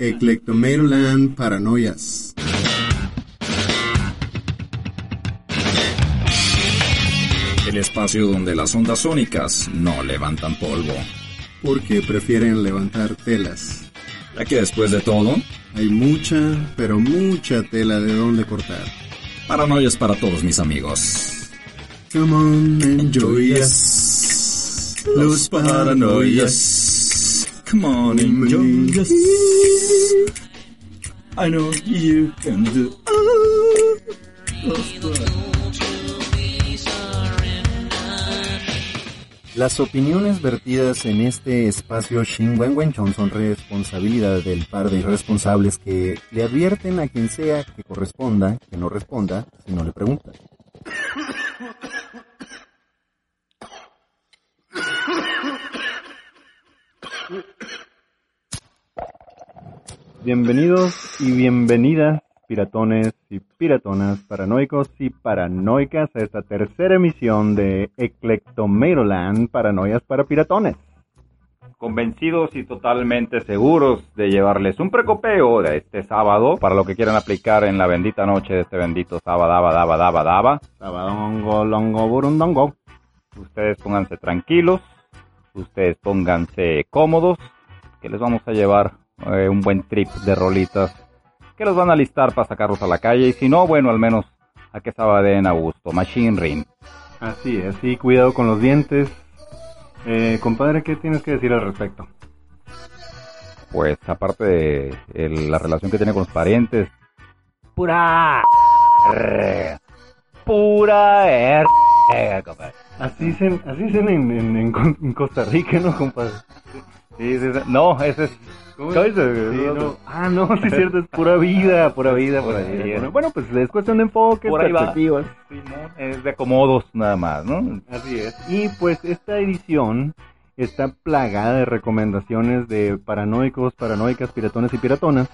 Eclectomatoland Paranoias. El espacio donde las ondas sónicas no levantan polvo. Porque prefieren levantar telas. Ya que después de todo, hay mucha, pero mucha tela de donde cortar. Paranoias para todos mis amigos. Come on, enjoy us. Los paranoias. Come on, enjoy us. I know you can do. Las opiniones vertidas en este espacio Shinwenwenchon son responsabilidad del par de irresponsables que le advierten a quien sea que corresponda, que no responda, si no le pregunta. Bienvenidos y bienvenidas, piratones y piratonas, paranoicos y paranoicas, a esta tercera emisión de Eclectomatoland, Paranoias para Piratones. Convencidos y totalmente seguros de llevarles un precopeo de este sábado para lo que quieran aplicar en la bendita noche de este bendito sábado, daba, daba, daba, daba. Sabadongo, longo, burundongo. Ustedes pónganse tranquilos, ustedes pónganse cómodos, que les vamos a llevar eh, un buen trip de rolitas que los van a listar para sacarlos a la calle y si no, bueno, al menos a que sabaden a gusto. Machine Ring. Así es, sí, cuidado con los dientes. Eh, compadre, ¿qué tienes que decir al respecto? Pues aparte de el- la relación que tiene con los parientes, Pura. Pura Compadre. Así dicen, así dicen en, en- en Co- en Costa Rica, ¿no, compadre? sí, sí, sí. no, ese es ¿Cómo ¿Cómo es? dice? Sí, no. Ah, no, sí es cierto, es pura vida, pura vida, pura vida. vida. Bueno, Bueno, pues es cuestión de enfoque, Por perspectivas. Es de acomodos nada más, ¿no? Así es. Y pues esta edición está plagada de recomendaciones de paranoicos, paranoicas, piratones y piratonas.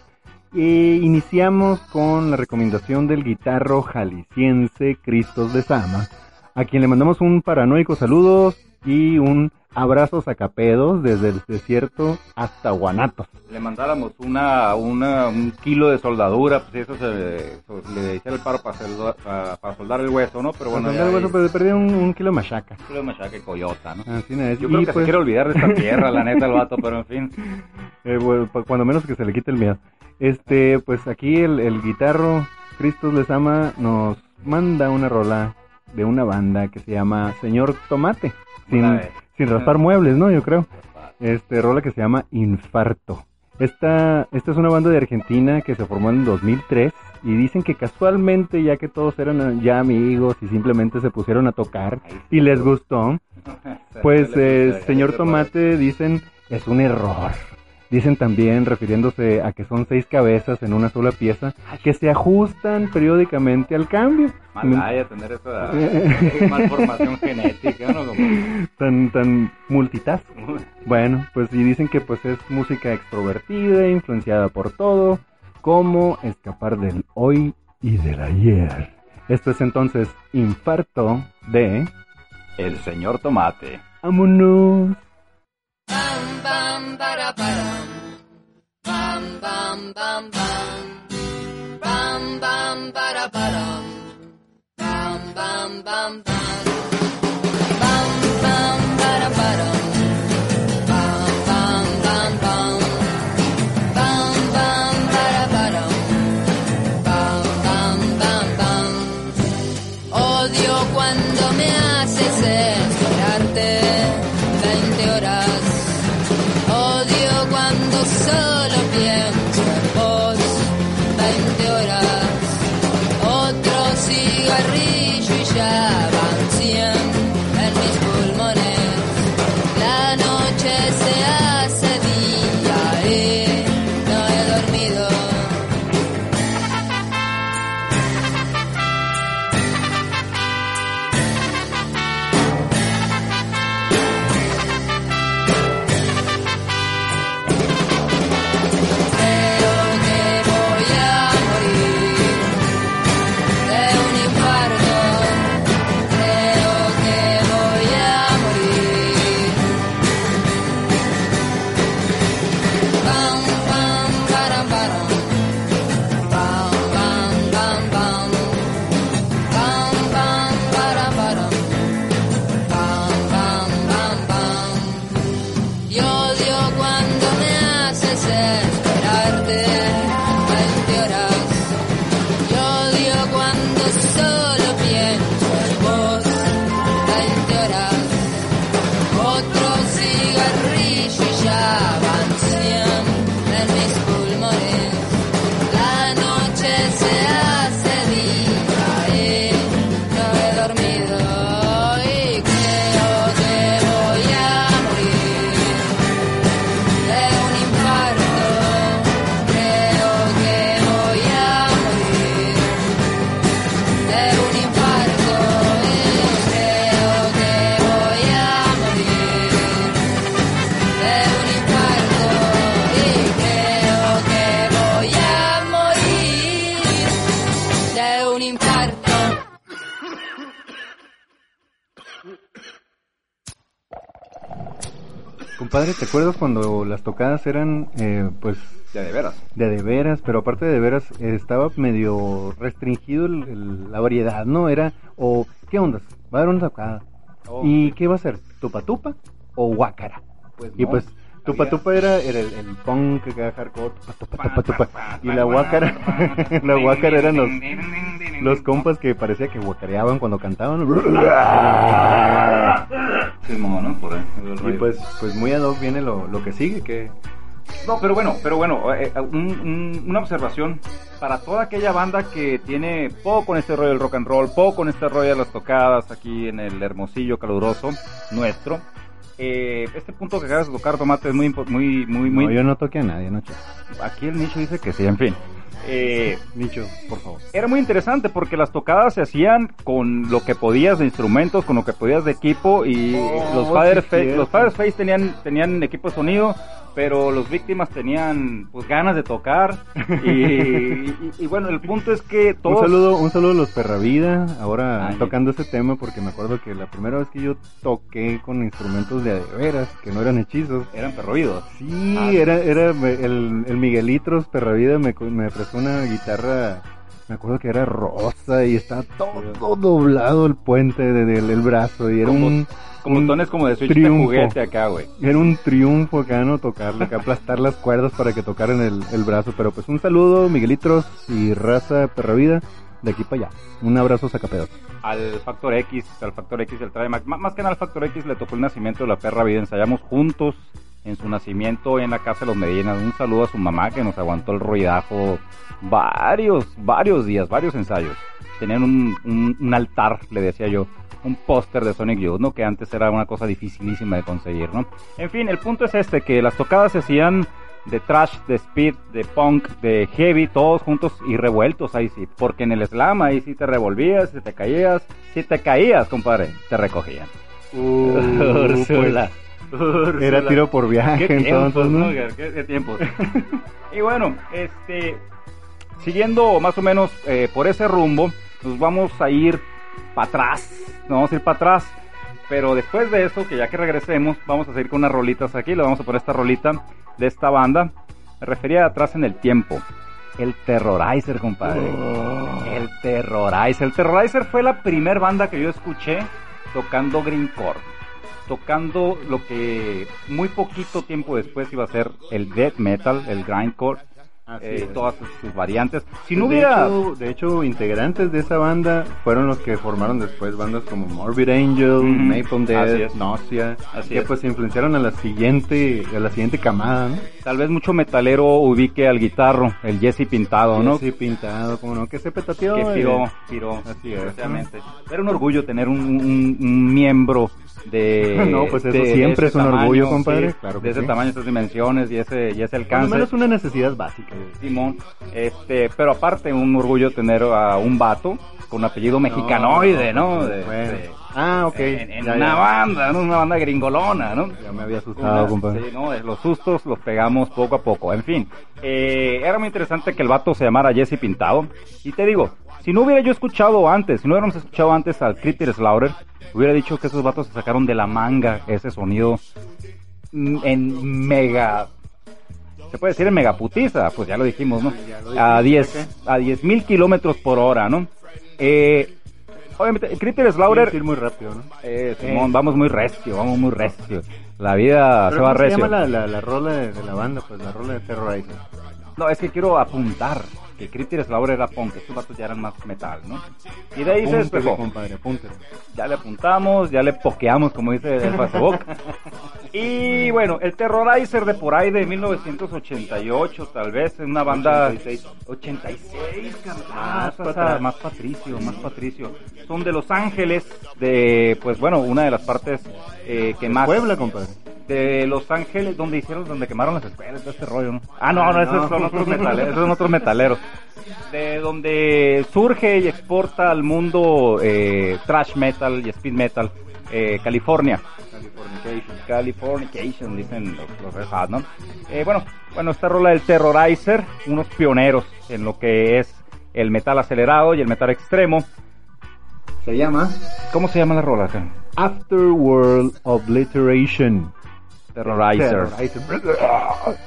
E iniciamos con la recomendación del guitarro jalisciense Cristos de Sama, a quien le mandamos un paranoico saludos y un abrazo sacapedos desde el desierto hasta Guanatos. Le mandáramos una, una, un kilo de soldadura, pues eso se, so- le hiciera el paro para, soldar- para, para soldar el hueso, ¿no? Pero bueno, ya bueno, ahí- pero perdí un, un kilo de machaca. kilo de machaca y coyota, ¿no? Así es. Yo Y, creo que se pues, quiere olvidar de esta tierra, la neta, el vato, pero en fin. Eh, bueno, cuando menos que se le quite el miedo. Este, pues aquí el, el guitarro Cristos les ama nos manda una rola de una banda que se llama Señor Tomate. Sin, sin raspar muebles, ¿no? Yo creo. Este, rola que se llama Infarto. Esta, esta es una banda de Argentina que se formó en 2003 y dicen que casualmente, ya que todos eran ya amigos y simplemente se pusieron a tocar y les gustó, pues, eh, señor Tomate, dicen, es un error. Dicen también, refiriéndose a que son seis cabezas en una sola pieza, que se ajustan periódicamente al cambio. Malaya tener esa malformación genética, ¿no? Como- Tan, tan multitask. Bueno, pues y dicen que pues es música extrovertida, influenciada por todo, como escapar del hoy y del ayer. Esto es entonces Infarto de... El señor Tomate. ¡Vámonos! Bam bam para param. Bam bam bam bam. Bam bam para param. Bam bam bam bam. ¿Te acuerdas cuando las tocadas eran, eh, pues, Ya de veras. de de veras, pero aparte de de veras, estaba medio restringido el- el- la variedad, ¿no? Era, o, ¿qué ondas? Va a haber una tocada. Oh. ¿Y qué va a ser? ¿Tupa tupa o guácara? Pues Y no, pues, tupa tupa era, era el, el punk que era hardcore, tupa tupa tupa tupa. Y la guácara, la guácara eran los, los compas que parecía que guacareaban cuando cantaban. Sí, ¿no? Por ahí, Y pues, pues muy ad hoc viene lo, lo que sigue, que No, pero bueno, pero bueno, eh, eh, un- un- una observación para toda aquella banda que tiene poco con este rollo del rock and roll, poco con este rollo de las tocadas aquí en el hermosillo caluroso nuestro. Eh, este punto que acabas de tocar, Tomate, es muy, muy, muy, muy. no, yo no toqué a nadie, no chas. Aquí el nicho dice que sí, en fin. Eh, Nicho, por favor. era muy interesante porque las tocadas se hacían con lo que podías de instrumentos, con lo que podías de equipo y Oh, los sí, Father Face, cierto. los Father Face tenían tenían equipo de sonido, pero los víctimas tenían pues ganas de tocar y, y- y bueno, el punto es que todos Un saludo, un saludo a los Perravida, ahora Ay. tocando ese tema porque me acuerdo que la primera vez que yo toqué con instrumentos de veras, que no eran hechizos. eran perroídos. Sí, Ah. era, era el, el Miguelitros Perravida me, me prestó una guitarra, me acuerdo que era rosa y estaba todo doblado el puente de- del el brazo y era un, Con un botones como de switch triunfo. de juguete acá, güey. Era un triunfo acá, ¿no? Tocarle, acá aplastar las cuerdas para que tocaran el, el brazo. Pero pues un saludo, Miguelitros y raza perravida, de aquí para allá. Un abrazo, sacapedos. al Factor X, al Factor X del Trimax. M- Más que nada al Factor X le tocó el nacimiento de la perra vida. Ensayamos juntos en su nacimiento en la casa de los Medinas. Un saludo a su mamá que nos aguantó el ruidajo varios, varios días, varios ensayos. Tenían un, un, un altar, le decía yo, un póster de Sonic Youth, ¿no? Que antes era una cosa dificilísima de conseguir, ¿no? En fin, el punto es este, que las tocadas se hacían de trash, de speed, de punk, de heavy, todos juntos y revueltos ahí sí. Porque en el slam ahí sí te revolvías, si te caías, si te caías, compadre, te recogían. Úrsula. Pues, Era tiro por viaje, Qué tiempos, entonces, ¿no? ¿no? Qué, qué- tiempos. y bueno, este, siguiendo más o menos eh, por ese rumbo, nos vamos a ir para atrás. Nos vamos a ir para atrás. Pero después de eso, que ya que regresemos, vamos a seguir con unas rolitas aquí. Le vamos a poner esta rolita de esta banda. Me refería a atrás en el tiempo. El Terrorizer, compadre. El Terrorizer. El Terrorizer fue la primer banda que yo escuché tocando Greencore. Tocando lo que muy poquito tiempo después iba a ser el death metal, el grindcore, eh, todas sus, sus variantes. Si no de, hubiera... hecho, de hecho, integrantes de esa banda fueron los que formaron después bandas como Morbid Angel. Napalm Así Death, es. Nausea, Así que es. pues influenciaron a la siguiente, a la siguiente camada, ¿no? Tal vez mucho metalero ubique al guitarro, el Jesse Pintado, ¿no? Sí, pintado, como no, que se petateó. que eh. piró, piró, Así es. desgraciadamente. Era un orgullo tener un, un- un miembro de... No, pues eso de- de siempre ese es un tamaño, orgullo, compadre, sí, claro de ese sí. tamaño, esas dimensiones y ese, y ese alcance. menos una necesidad básica. Simón, este, pero aparte un orgullo tener a un vato con apellido mexicanoide, ¿no? De- Bueno. de- Ah, ok. En, en Ya, una ya. banda, ¿no? Una banda gringolona, ¿no? Ya me había asustado, Una- compadre. sí, no, los sustos los pegamos poco a poco. En fin, eh, era muy interesante que el vato se llamara Jesse Pintado. Y te digo, si no hubiera yo escuchado antes, si no hubiéramos escuchado antes al Cryptid Slaughter, hubiera dicho que esos vatos se sacaron de la manga ese sonido mm, en mega... Se puede decir en megaputiza, pues ya lo dijimos, ¿no? A 10 a 10 mil kilómetros por hora, ¿no? Eh, obviamente, Cryptid Slaughter... Ir muy rápido, ¿no? Eh, Simón, vamos muy recio, vamos muy recio. La vida se Pero va ¿cómo se recio. llama la, la, la rola de, de la banda? Pues la rola de Terrorizer. No, es que quiero apuntar que Cryptid Slaughter era punk, estos vatos ya eran más metal, ¿no? Y de ahí se despegó. compadre, apúntele. Ya le apuntamos, ya le pokeamos, como dice el Facebook. y bueno, el Terrorizer de por ahí de 1988, tal vez, en una banda... 86. 86, carnal. Más Más, pa' atrás. más Patricio, más Patricio. Son de Los Ángeles, de, pues bueno, una de las partes eh, que más... Puebla, compadre. de Los Ángeles, donde hicieron, donde quemaron las escuelas, todo este rollo, ¿no? Ah, no, no, esos son otros metaleros, esos son otros metaleros. De donde surge y exporta al mundo eh, thrash metal y speed metal, eh, California. Californication. Californication, dicen los, los ¿no? Eh, bueno, bueno, esta rola del Terrorizer, unos pioneros en lo que es el metal acelerado y el metal extremo. Se llama ¿Cómo se llama la rola? Afterworld Obliteration. Terrorizer. Terrorizer.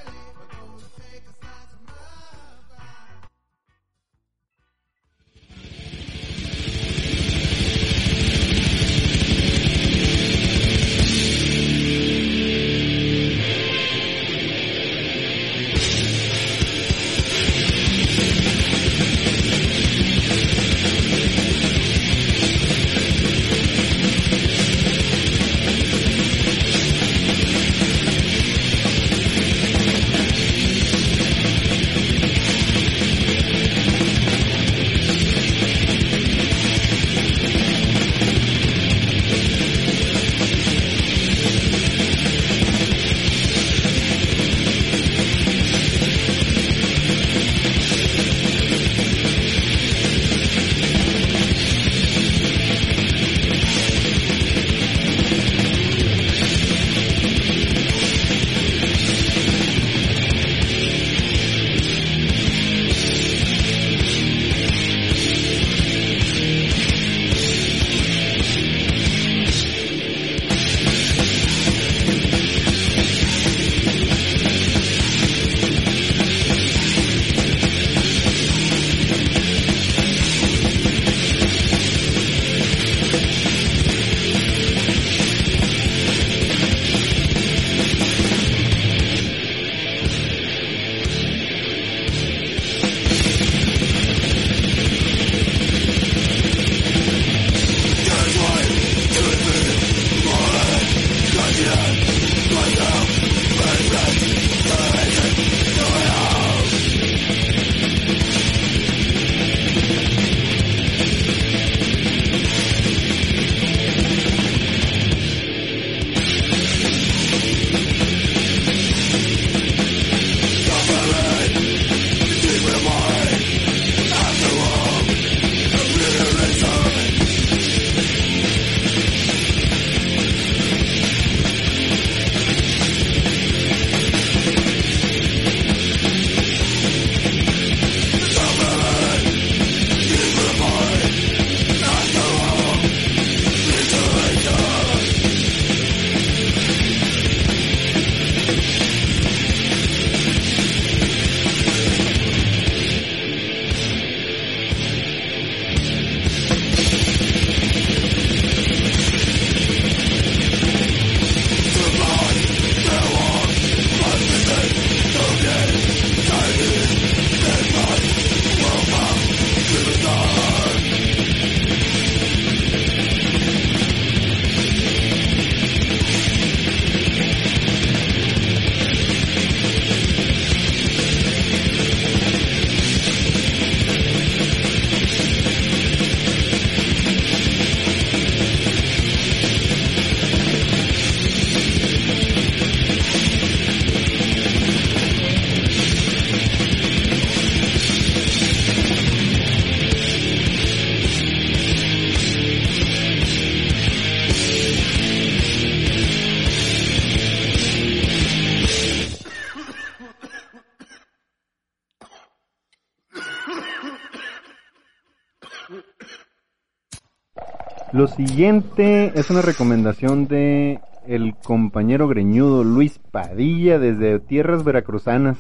Lo siguiente es una recomendación de el compañero greñudo Luis Padilla desde tierras veracruzanas.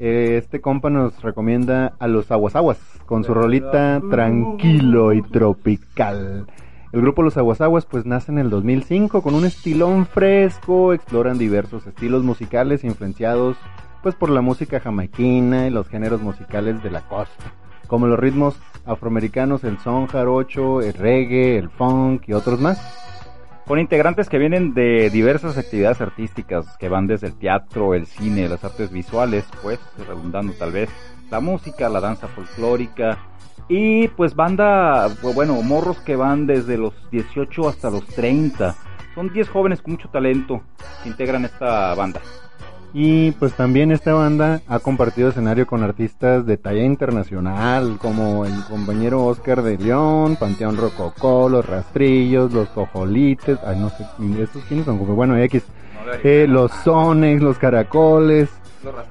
Eh, Este compa nos recomienda a los Aguasaguas con su rolita Tranquilo y Tropical. El grupo Los Aguasaguas pues nace en el 2005 con un estilón fresco, exploran diversos estilos musicales influenciados pues por la música jamaiquina y los géneros musicales de la costa, como los ritmos afroamericanos, el son jarocho, el reggae, el funk y otros más. Con integrantes que vienen de diversas actividades artísticas, que van desde el teatro, el cine, las artes visuales, pues, redundando tal vez, la música, la danza folclórica, y pues banda, bueno, morros que van desde los 18 hasta los 30. Son 10 jóvenes con mucho talento que integran esta banda. Y pues también esta banda ha compartido escenario con artistas de talla internacional, como el compañero Oscar de León, Panteón Rococó, Los Rastrillos, Los Cojolites, ay no sé, ¿estos quiénes son? Bueno, X, eh, Los Sonex, Los Caracoles,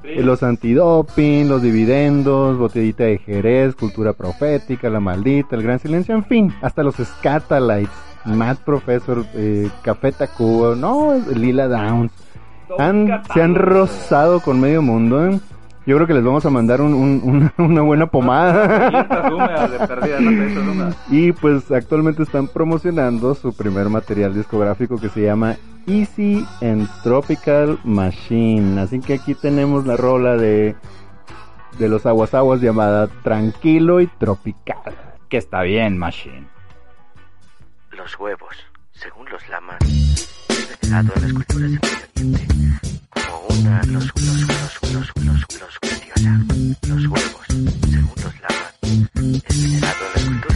eh, Los Antidoping, Los Dividendos, Botellita de Jerez, Cultura Profética, La Maldita, El Gran Silencio, en fin, hasta los Scatalites, Mad Professor, eh, Café Tacuba, no, Lila Downs. Han, se han rozado con medio mundo. ¿eh? Yo creo que les vamos a mandar un- un- una, una buena pomada. Y pues actualmente están promocionando su primer material discográfico que se llama Easy and Tropical Machine. Así que aquí tenemos la rola de, de los aguas aguas llamada Tranquilo y Tropical. Que está bien, Machine. Los huevos, según los lamas, venerado en las culturas del Medio Oriente como una los los los los los los preciosa. Los huevos, según los lamas, es en las culturas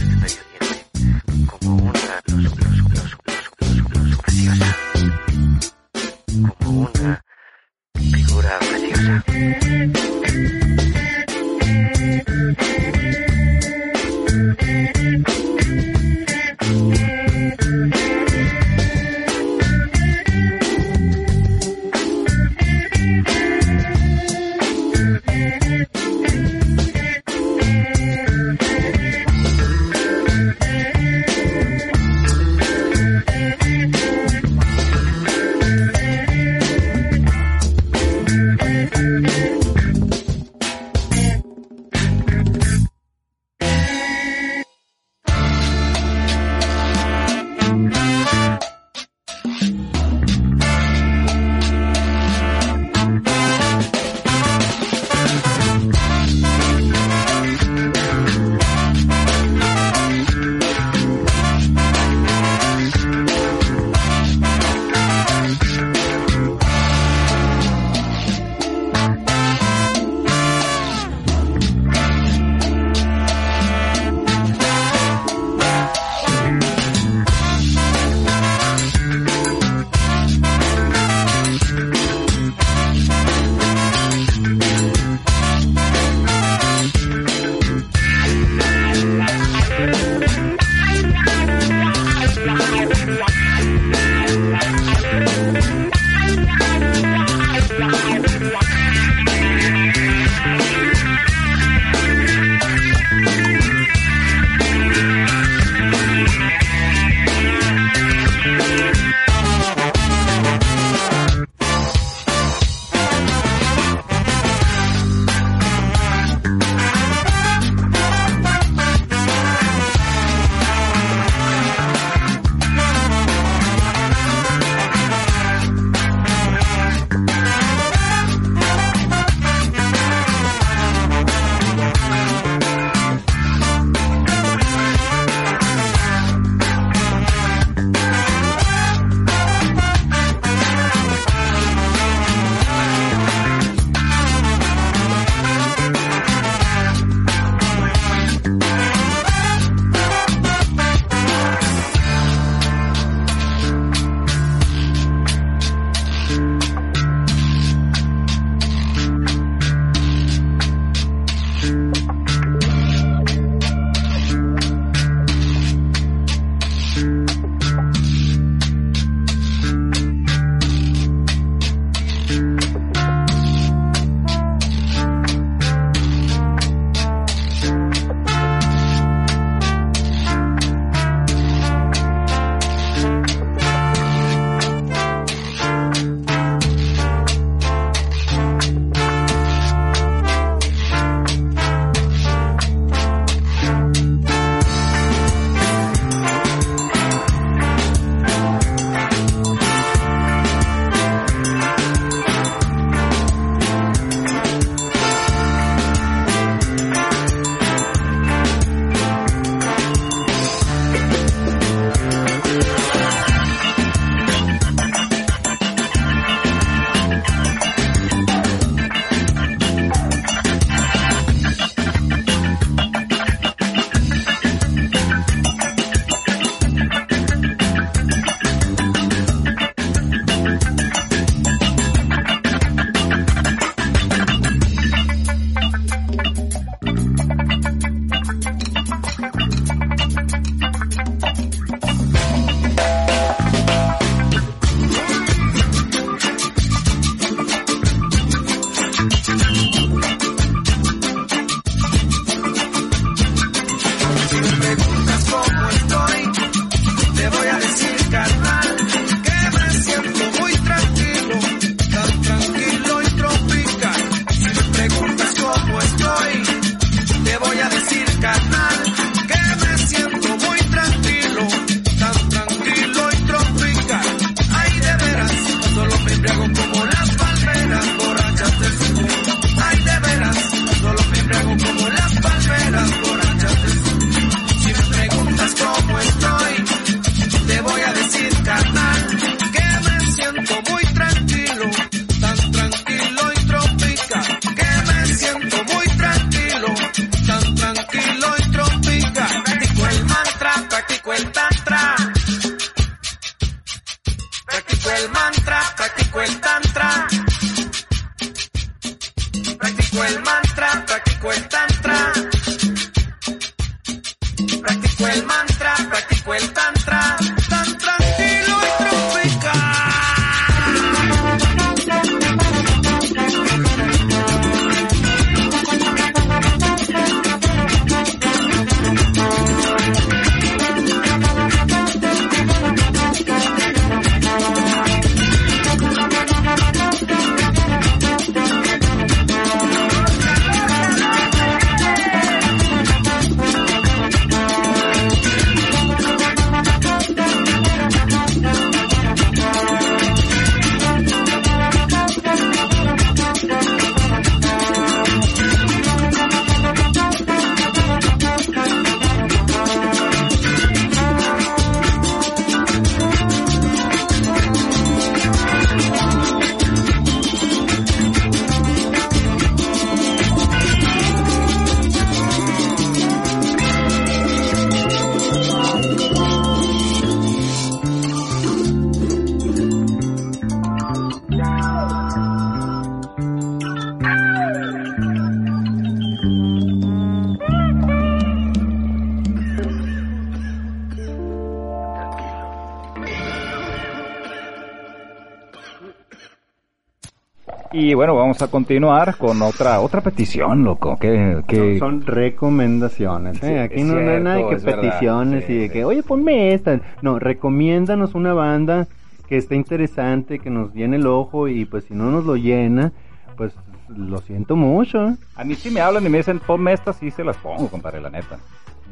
Y bueno, vamos a continuar con otra otra petición, loco. Que, que... Son, son recomendaciones, ¿eh? Sí, Aquí no, no hay nada que peticiones Sí, y de sí. que, oye, ponme esta. No, recomiéndanos una banda que esté interesante, que nos llene el ojo y pues si no nos lo llena, pues lo siento mucho. A mí sí me hablan y me dicen, ponme estas, sí se las pongo, compadre, la neta.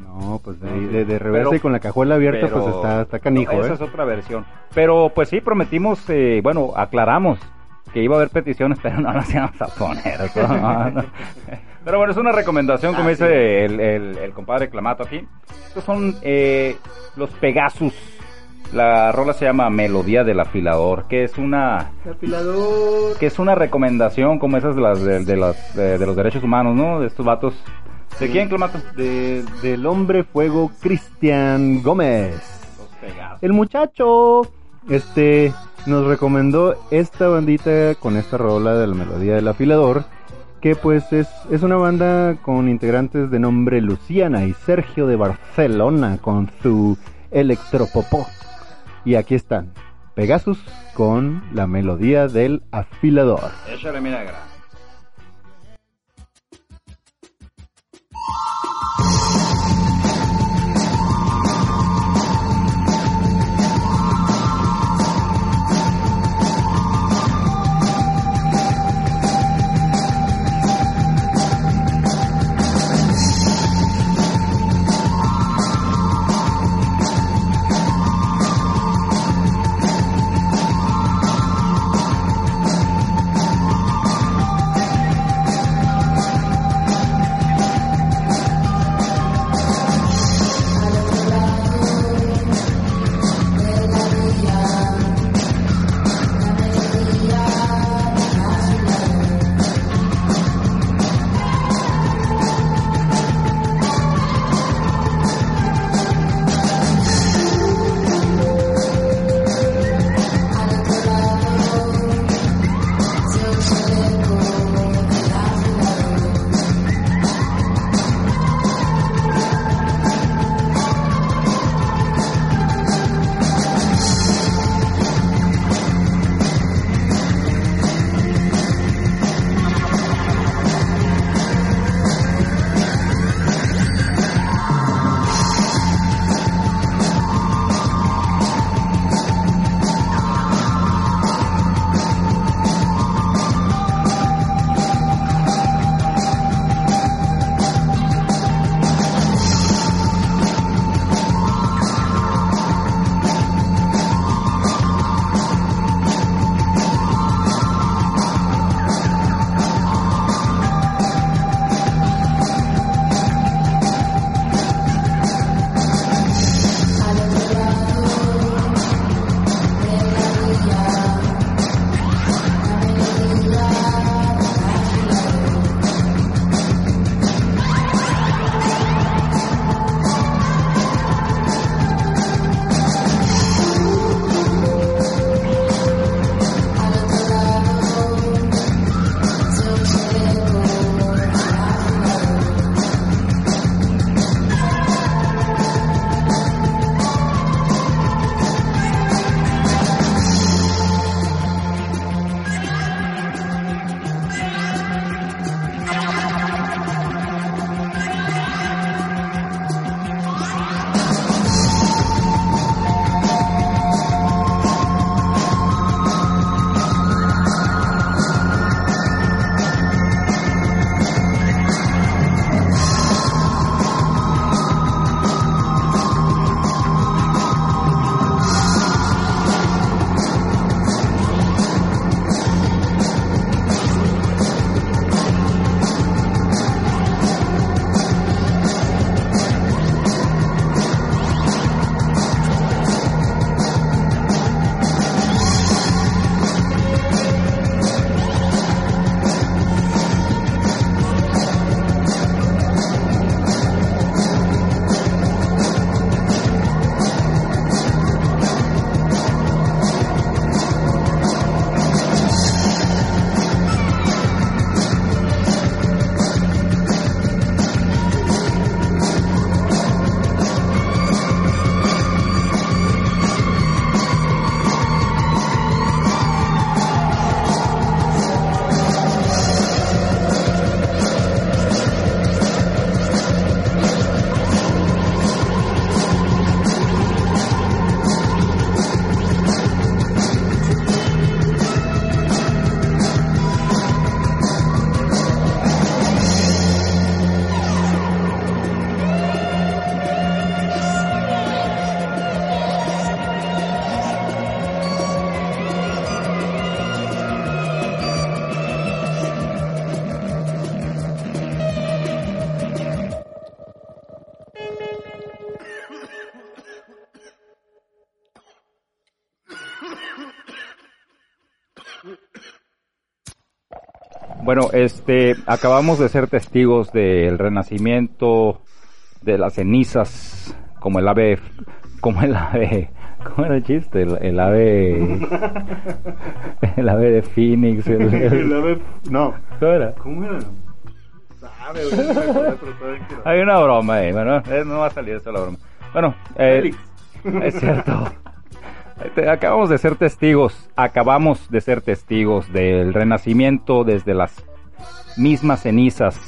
No, pues de, No, de, de reversa Pero- y con la cajuela abierta, Pero- pues está, está canijo, Esa ¿eh? es otra versión. Pero pues sí, prometimos, eh, bueno, aclaramos que iba a haber peticiones, pero no las íbamos a poner. ¿no? No. Pero bueno, es una recomendación, como dice el, el- el compadre Clamato aquí. Estos son eh, los Pegasus. La rola se llama Melodía del Afilador, que es una Afilador. que es una recomendación como esas de las de, de las de, de los derechos humanos, ¿no? De estos vatos. ¿De Sí. quién, Clamato? De, del hombre fuego Cristian Gómez. Los Pegasus. El muchacho, este, nos recomendó esta bandita con esta rola de la melodía del afilador, que pues es, es una banda con integrantes de nombre Luciana y Sergio de Barcelona con su electropopó. Y aquí están, Pegasus con la melodía del afilador. Échale mi Bueno, este, acabamos de ser testigos del renacimiento de las cenizas, como el ave, como el ave, ¿cómo era el chiste? El, el ave, el ave de Phoenix, el, el- El ave- no, ¿cómo era? ¿cómo era? Sabe. Hay una broma ahí, bueno, eh, no va a salir eso la broma. Bueno, eh, es cierto. Acabamos de ser testigos, acabamos de ser testigos del renacimiento desde las mismas cenizas,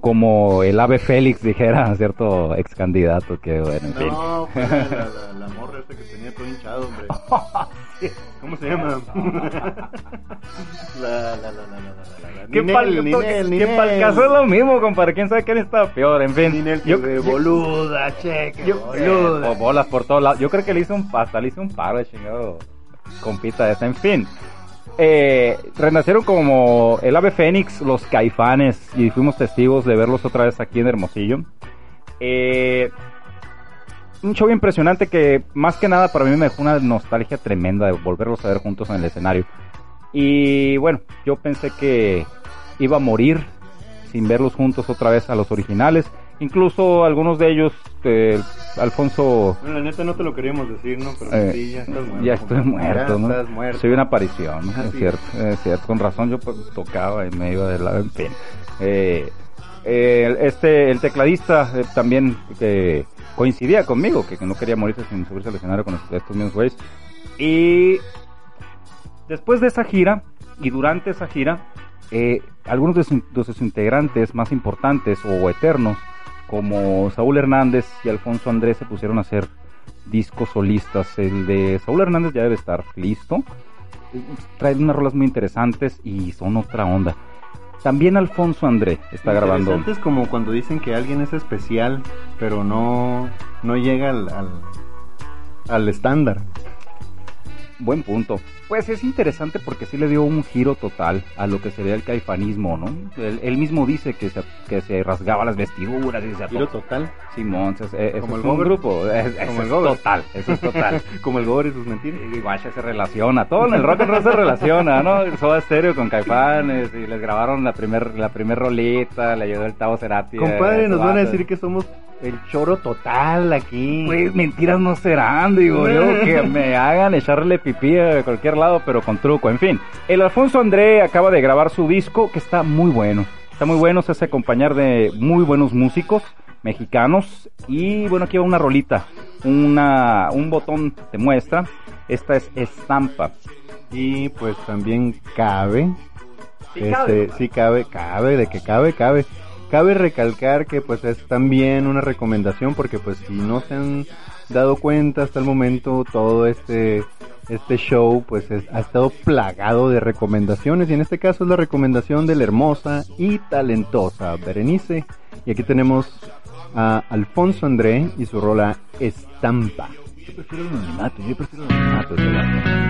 como el ave Félix dijera cierto ex candidato que bueno, en fin. No, fue la, la, la, morra esta que tenía todo hinchado, hombre. ¿Cómo se llama? la, la, la, la, la, la, la, la. ¿Qué Ninel, pal, Ninel, que Ninel. pa'l caso es lo mismo, compadre. ¿Quién sabe quién está peor? En fin. Ninel, yo, que de boluda, che, que Yo, boluda. eh, bolas por todos lados. Yo creo que le hice un hasta le hice un paro de chingado compita esta. En fin. Eh, renacieron como el ave fénix, los caifanes, y fuimos testigos de verlos otra vez aquí en Hermosillo. Eh, un show impresionante que más que nada para mí me dejó una nostalgia tremenda de volverlos a ver juntos en el escenario. Y bueno, yo pensé que iba a morir sin verlos juntos otra vez a los originales. Incluso algunos de ellos, eh, Alfonso, Bueno, la neta no te lo queríamos decir, ¿no? Pero Eh, sí, ya estás muerto. ya estoy muerto, Ya ¿no? estás muerto. Soy una aparición, ¿no? Así es cierto, es cierto. Con razón yo pues, tocaba y me iba de lado, en fin. Eh, eh, este, el tecladista eh, también que coincidía conmigo, que, que no quería morirse sin subirse al escenario con estos, mismos güeyes. Y después de esa gira, y durante esa gira, eh, algunos de sus integrantes más importantes o eternos, como Saúl Hernández y Alfonso Andrés, se pusieron a hacer discos solistas. El de Saúl Hernández ya debe estar listo. Traen unas rolas muy interesantes y son otra onda. También Alfonso André está grabando. Es como cuando dicen que alguien es especial, pero no, no llega al, al, al estándar. Buen punto. Pues es interesante porque sí le dio un giro total a lo que sería el caifanismo, ¿no? Él, él mismo dice que se, que se rasgaba las vestiduras y se Giro total. Simón, ese, ese Como es el un grupo. es- Eso Como el es total, eso es total. Como el Gober y sus mentiras. Y guacha se relaciona, todo en el rock and roll se relaciona, ¿no? Soda Stereo con Caifanes y les grabaron la primer, la primer rolita, le ayudó el Tavo Cerati. Compadre, eh, nos su van a decir que somos el choro total aquí. Pues mentiras no serán, digo yo, que me hagan echarle pipí a cualquier lado, pero con truco. En fin, el Alfonso André acaba de grabar su disco que está muy bueno. Está muy bueno, se hace acompañar de muy buenos músicos mexicanos. Y bueno, aquí va una rolita, una, un botón de muestra. Esta es Estampa. Y pues también cabe. Sí este, cabe. sí cabe, cabe, de que cabe, cabe. Cabe recalcar que pues es también una recomendación porque pues si no se han dado cuenta hasta el momento todo este este show pues es- ha estado plagado de recomendaciones y en este caso es la recomendación de la hermosa y talentosa Berenice y aquí tenemos a Alfonso André y su rola Estampa. Yo prefiero el anonimato, yo prefiero el anonimato.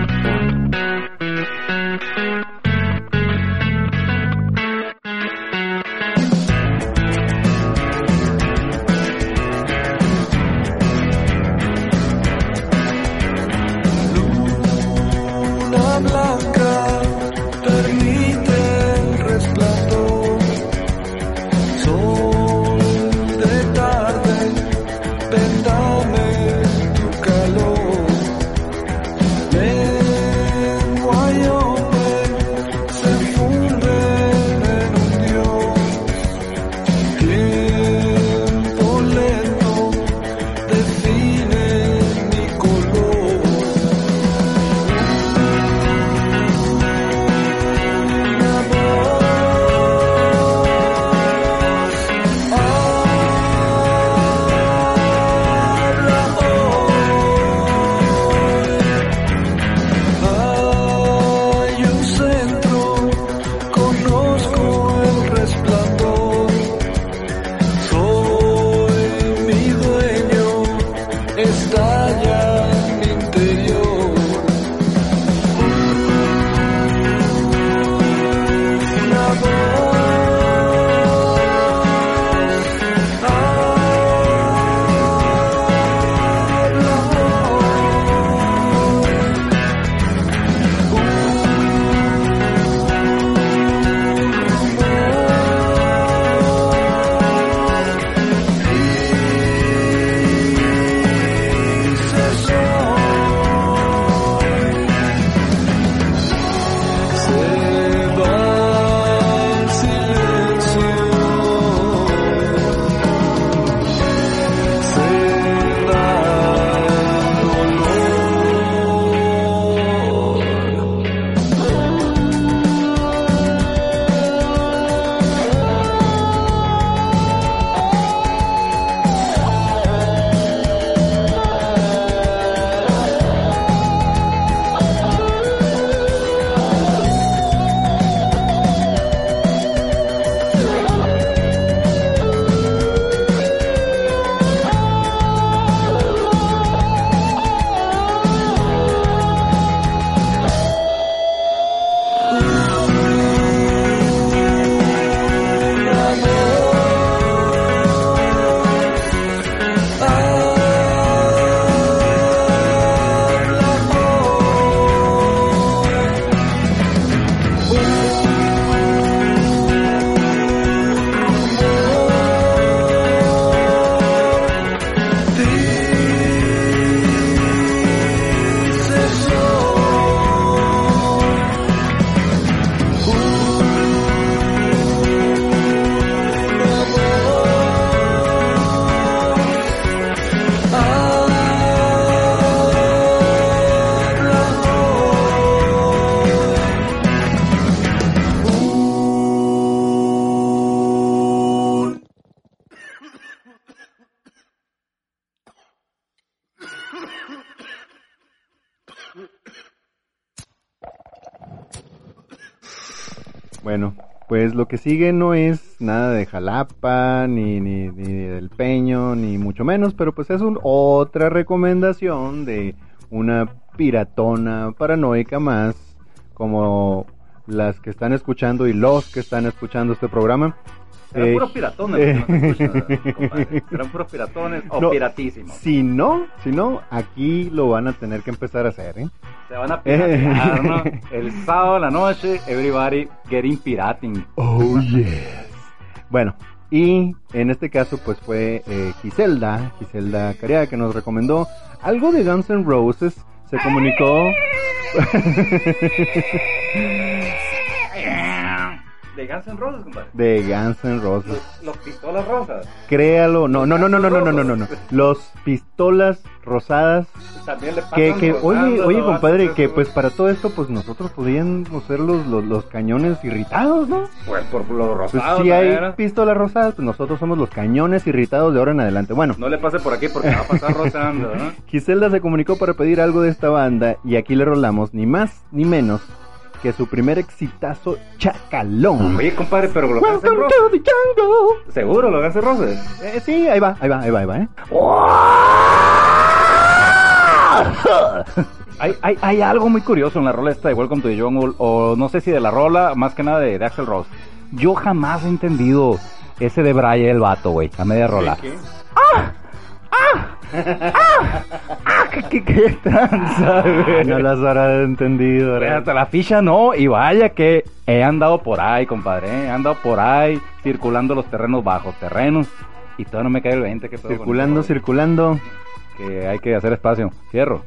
Pues lo que sigue no es nada de Jalapa, ni, ni, ni del Peño, ni mucho menos, pero pues es un, otra recomendación de una piratona paranoica más, como las que están escuchando y los que están escuchando este programa. Eran Eh, puros piratones. compadre. Eran puros piratones o No. piratísimos. Si no, si no, aquí lo van a tener que empezar a hacer, ¿eh? Se van a piratear, ¿no? El sábado a la noche, everybody getting pirating. Oh, yes. Bueno, y en este caso, pues fue eh, Giselda, Giselda Carea, que nos recomendó algo de Guns N' Roses. Se comunicó. De Guns N' Roses, compadre. de Guns N' Roses. Los, los pistolas rosas. Créalo, no, no, no, no, no, no, no, no, no, no. Los pistolas rosadas. También le pasan Que, que, oye, oye, compadre, que pues para todo esto, pues nosotros podíamos ser los, los, los cañones irritados, ¿no? Pues por lo Pues rosado. si hay ¿verdad? pistolas rosadas, pues nosotros somos los cañones irritados de ahora en adelante. Bueno, No le pase por aquí porque va a pasar rozando, ¿no? Giselda se comunicó para pedir algo de esta banda y aquí le rolamos ni más ni menos que su primer exitazo Chacalón. Oye, compadre, pero lo Welcome to the jungle. Seguro lo que hace Roses. Eh, sí, ahí va, ahí va, ahí va, ahí va, ¿eh? Hay, hay, hay algo muy curioso en la rola esta de Welcome to the Jungle, o no sé si de la rola, más que nada de, de Axel Rose. Yo jamás he entendido ese de Brian el vato, güey, a media rola. ¡Ah! ¿Qué, qué, qué tranza, güey? No las habrá entendido. Hasta la ficha no, y vaya que he andado por ahí, compadre, he andado por ahí circulando los terrenos bajos, terrenos, y todavía no me cae el 20 que Circulando, circulando. que hay que hacer espacio. Cierro.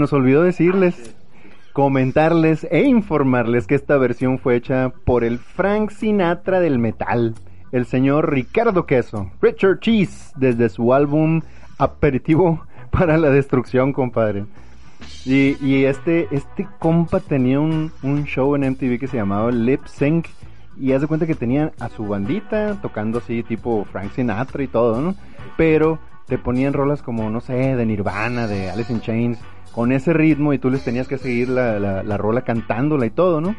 Nos olvidó decirles, comentarles e informarles que esta versión fue hecha por el Frank Sinatra del metal, el señor Ricardo Queso, Richard Cheese, desde su álbum Aperitivo para la destrucción, compadre. Y, y este, este compa tenía un, un show en MTV que se llamaba Lip Sync. Y haz de cuenta que tenía a su bandita tocando así, tipo Frank Sinatra y todo, ¿no? Pero te ponían rolas como, no sé, de Nirvana, de Alice in Chains, con ese ritmo y tú les tenías que seguir la, la, la rola cantándola y todo, ¿no?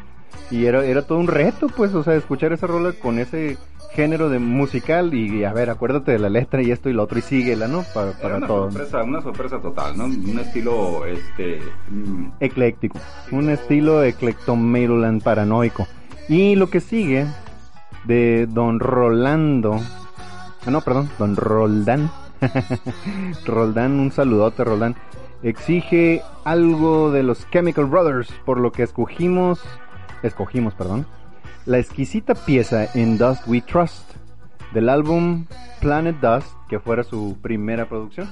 Y era, era todo un reto, pues, o sea, escuchar esa rola con ese género de musical y, a ver, acuérdate de la letra y esto y lo otro y síguela, ¿no? Para, Era para una todo. sorpresa, una sorpresa total, ¿no? Un estilo, este, mm, Ecléctico. Un estilo eclectomerulan paranoico. Y lo que sigue de Don Rolando. ah, No, perdón, Don Roldán. Roldán, un saludote, Roldán. Exige algo de los Chemical Brothers, por lo que escogimos, escogimos, perdón, la exquisita pieza en Dust We Trust del álbum Planet Dust, que fuera su primera producción.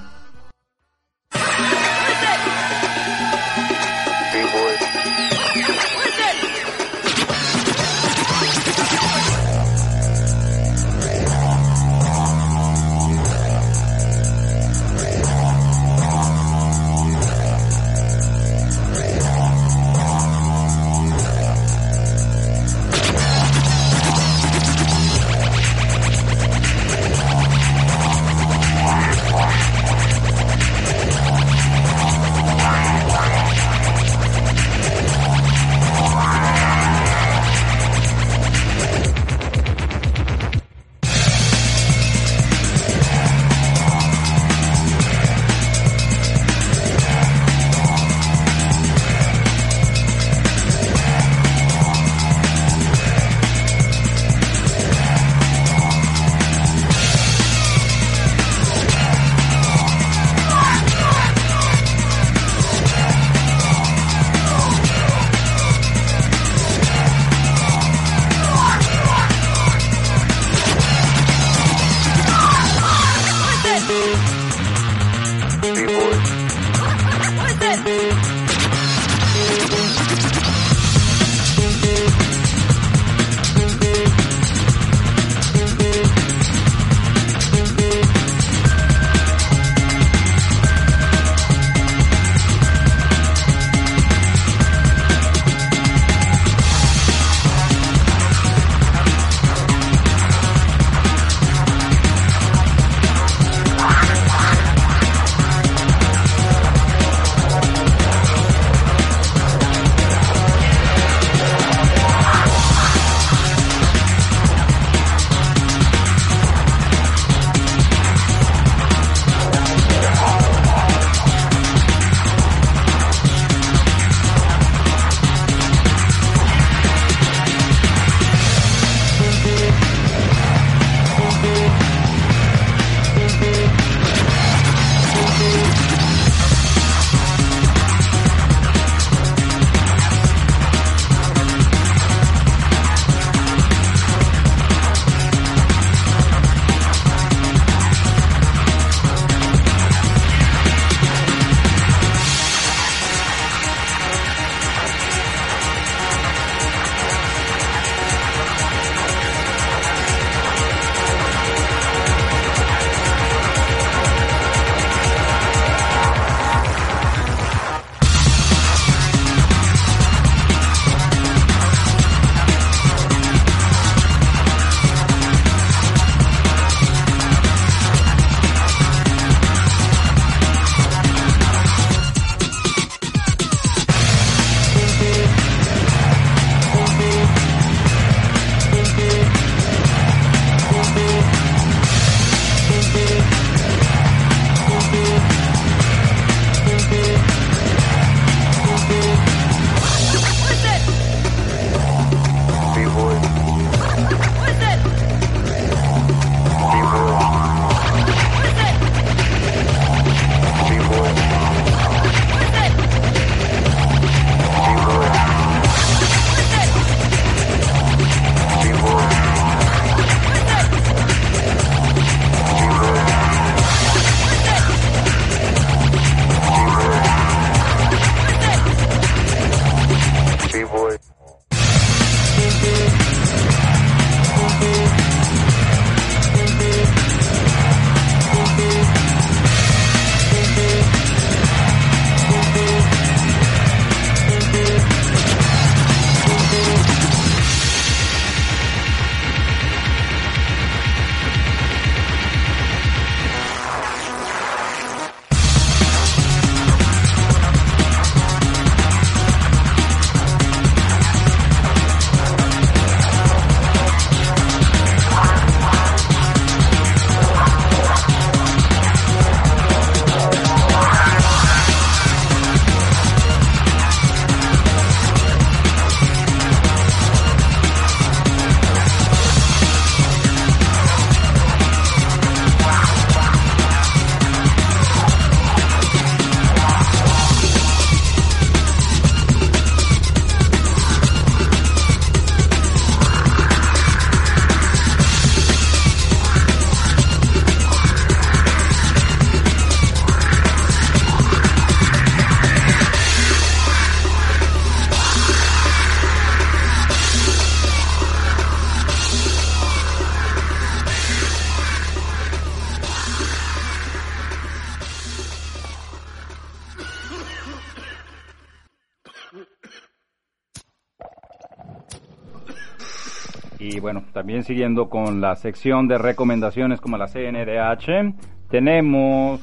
También siguiendo con la sección de recomendaciones como la CNDH, tenemos...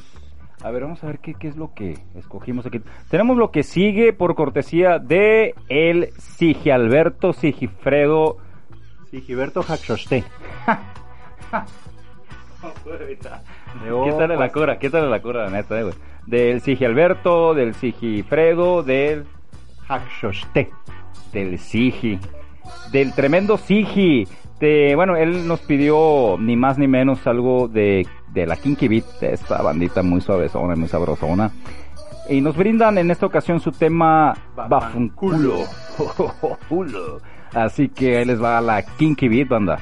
A ver, vamos a ver qué, qué es lo que escogimos aquí. Tenemos lo que sigue por cortesía de el Sigialberto Sigifredo Sigiberto Haxoste. Quítale la cura, quítale la cura, la neta, eh, güey. Del Sigialberto, del Sigifredo, del Haxoste. del Sigi, del tremendo Sigi. De, bueno, él nos pidió ni más ni menos algo de, de la Kinky Beat, de esta bandita muy suavezona, muy sabrosona. Y nos brindan en esta ocasión su tema Bafunculo. Culo. Así que ahí les va la Kinky Beat, banda.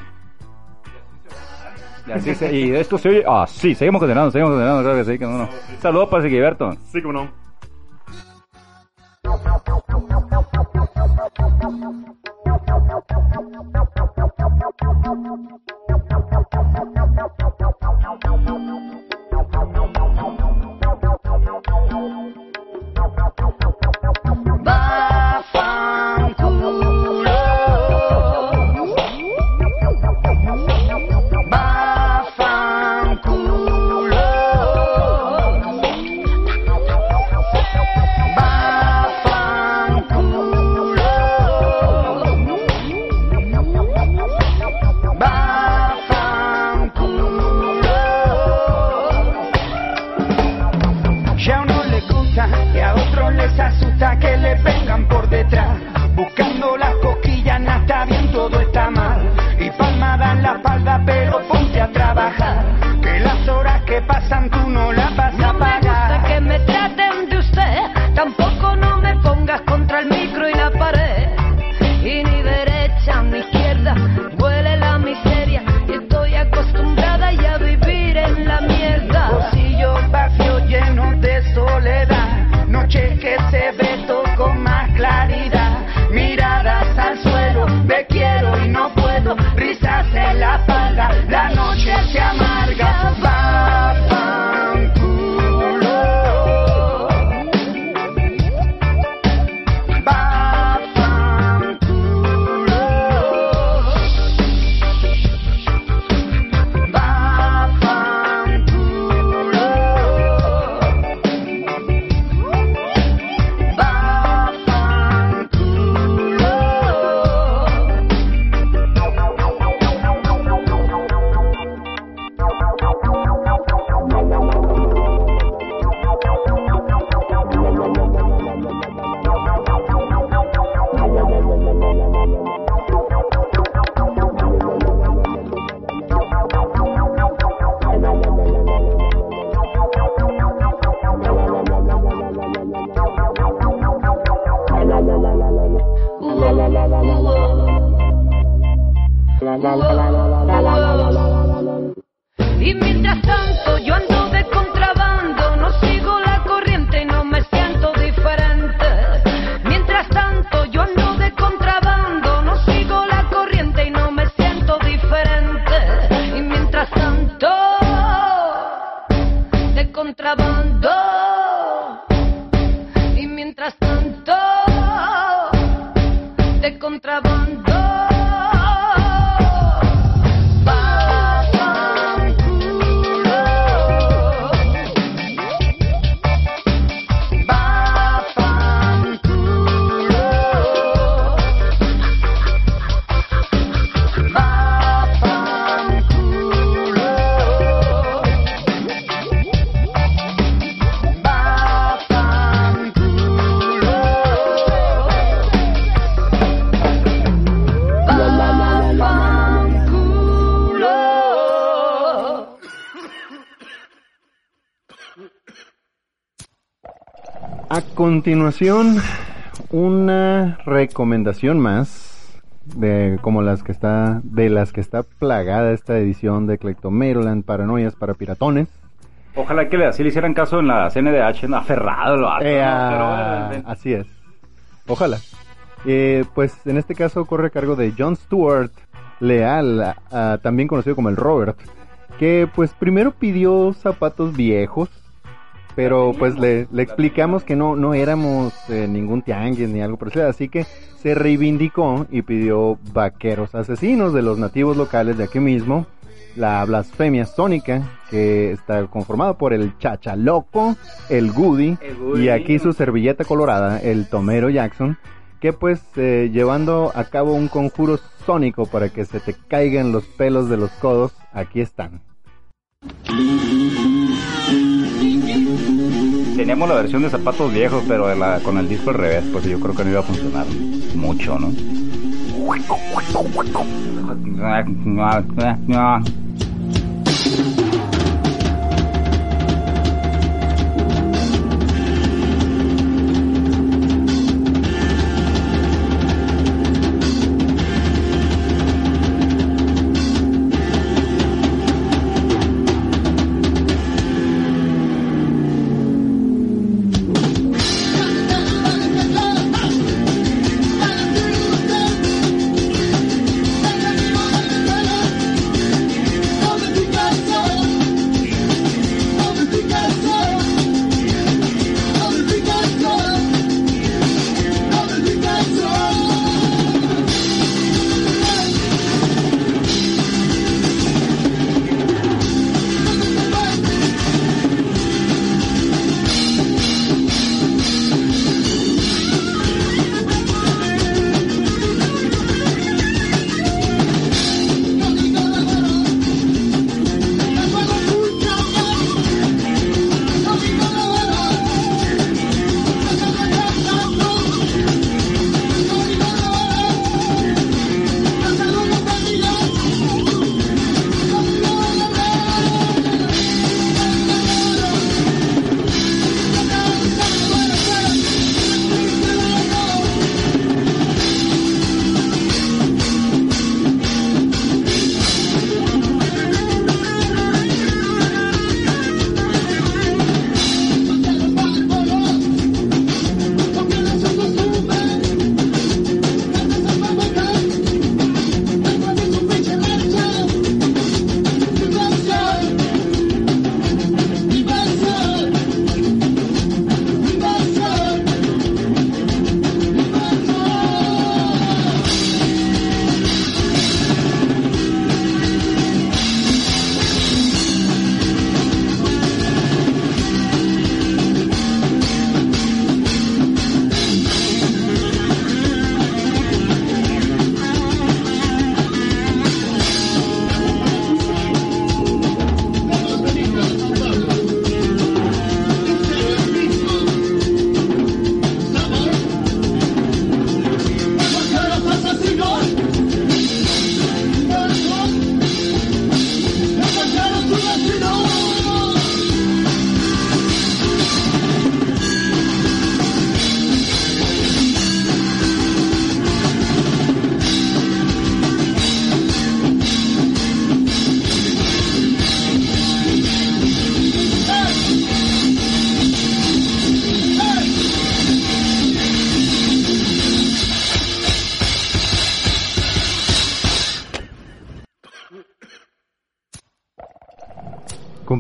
Y, así se- y esto se oye. Ah, sí, seguimos condenando, seguimos condenando, claro que sí, que no, no. Saludos para Sigiberto. Sí, como no. Ya a Y continuación, una recomendación más de como las que está de las que está plagada esta edición de Clectomeroland Paranoias para Piratones. Ojalá que le, así le hicieran caso en la CNDH, aferrado el vato, Eh, ¿no? Pero así es. Ojalá. Eh, pues en este caso corre a cargo de John Stewart Leal, a- a- también conocido como el Robert, que pues primero pidió zapatos viejos pero pues le, le explicamos que no, no éramos eh, ningún tianguis ni algo por eso, así que se reivindicó y pidió vaqueros asesinos de los nativos locales de aquí mismo, la blasfemia sónica, que está conformado por el chachaloco, el Goody, El Goody. y aquí su servilleta colorada, el Tomero Jackson, que pues eh, llevando a cabo un conjuro sónico para que se te caigan los pelos de los codos, aquí están. Teníamos la versión de zapatos viejos, pero con el disco al revés, pues yo creo que no iba a funcionar mucho, ¿no?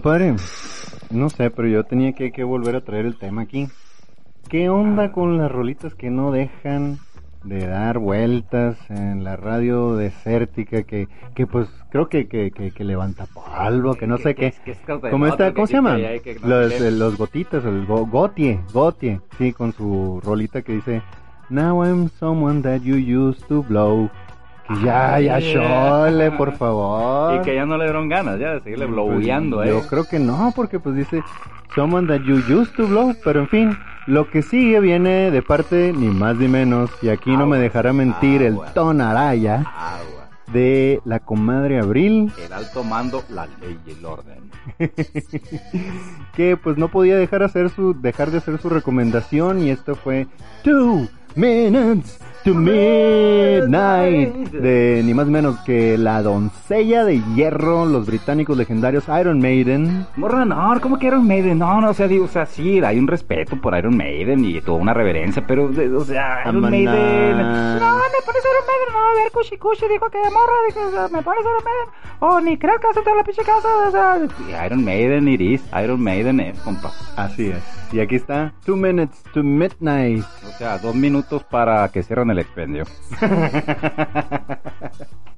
Compadre, no sé, pero yo tenía que, que volver a traer el tema aquí. ¿Qué onda con las rolitas que no dejan de dar vueltas en la radio desértica que, que pues creo que, que, que, que levanta polvo, que no sé qué. ¿Cómo, está, ¿Cómo se llaman? Los, los gotitas, el go- gotie, gotie, sí, con su rolita que dice Now I'm someone that you used to blow. Ya, ya, chole, por favor. Y que ya no le dieron ganas ya de seguirle bloweando, Pues, ¿eh? Yo creo que no, porque pues dice Someone that you used to blow, pero en fin, lo que sigue viene de parte ni más ni menos, y aquí no me dejará mentir el Tonaraya de la comadre Abril, El alto mando, la ley y el orden. que pues no podía dejar hacer su dejar de hacer su recomendación y esto fue Two Minutes to Midnight de ni más menos que la doncella de hierro, los británicos legendarios Iron Maiden. Morra, no, ¿cómo que Iron Maiden? No, no, o sea, digo, o sea, sí, hay un respeto por Iron Maiden y toda una reverencia, pero, o sea, Iron. Maiden... No, me pones Iron Maiden, no, a ver, Cushi Cushi dijo que morra, dijo, o sea, me pones Iron Maiden, oh, ni creo que vas a entrar a la pinche casa, o sea... Iron Maiden it is, Iron Maiden es, compa. Así es. Y aquí está Two Minutes to Midnight. O sea, dos minutos para que cierren el expendio.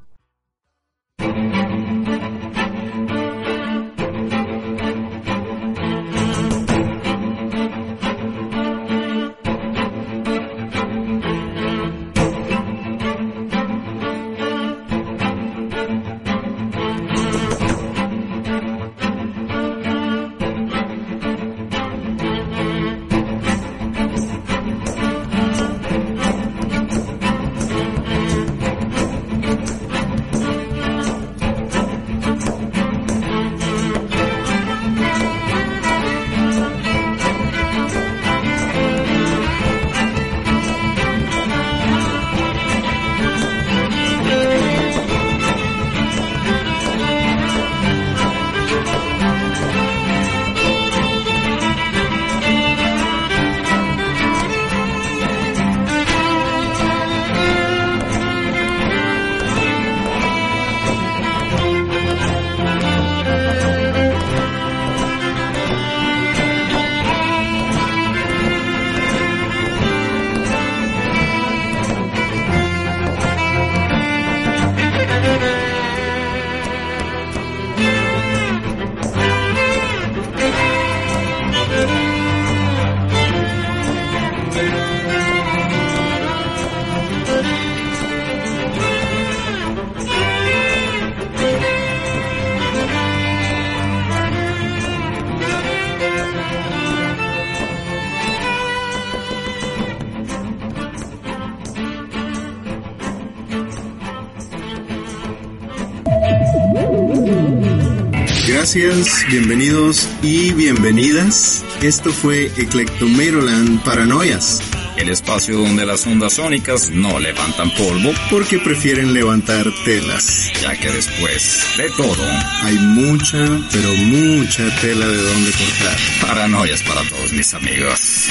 Gracias, bienvenidos y bienvenidas. Esto fue Eclectomeroland Paranoias, El espacio donde las ondas sónicas no levantan polvo, porque prefieren levantar telas. ya que después de todo, Hay mucha, pero mucha tela de donde cortar. paranoias para todos mis amigos.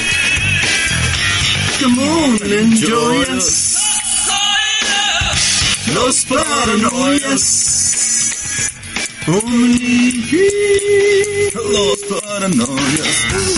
Come on, enjoy us. Los paranoias. Only here. Los paranoias.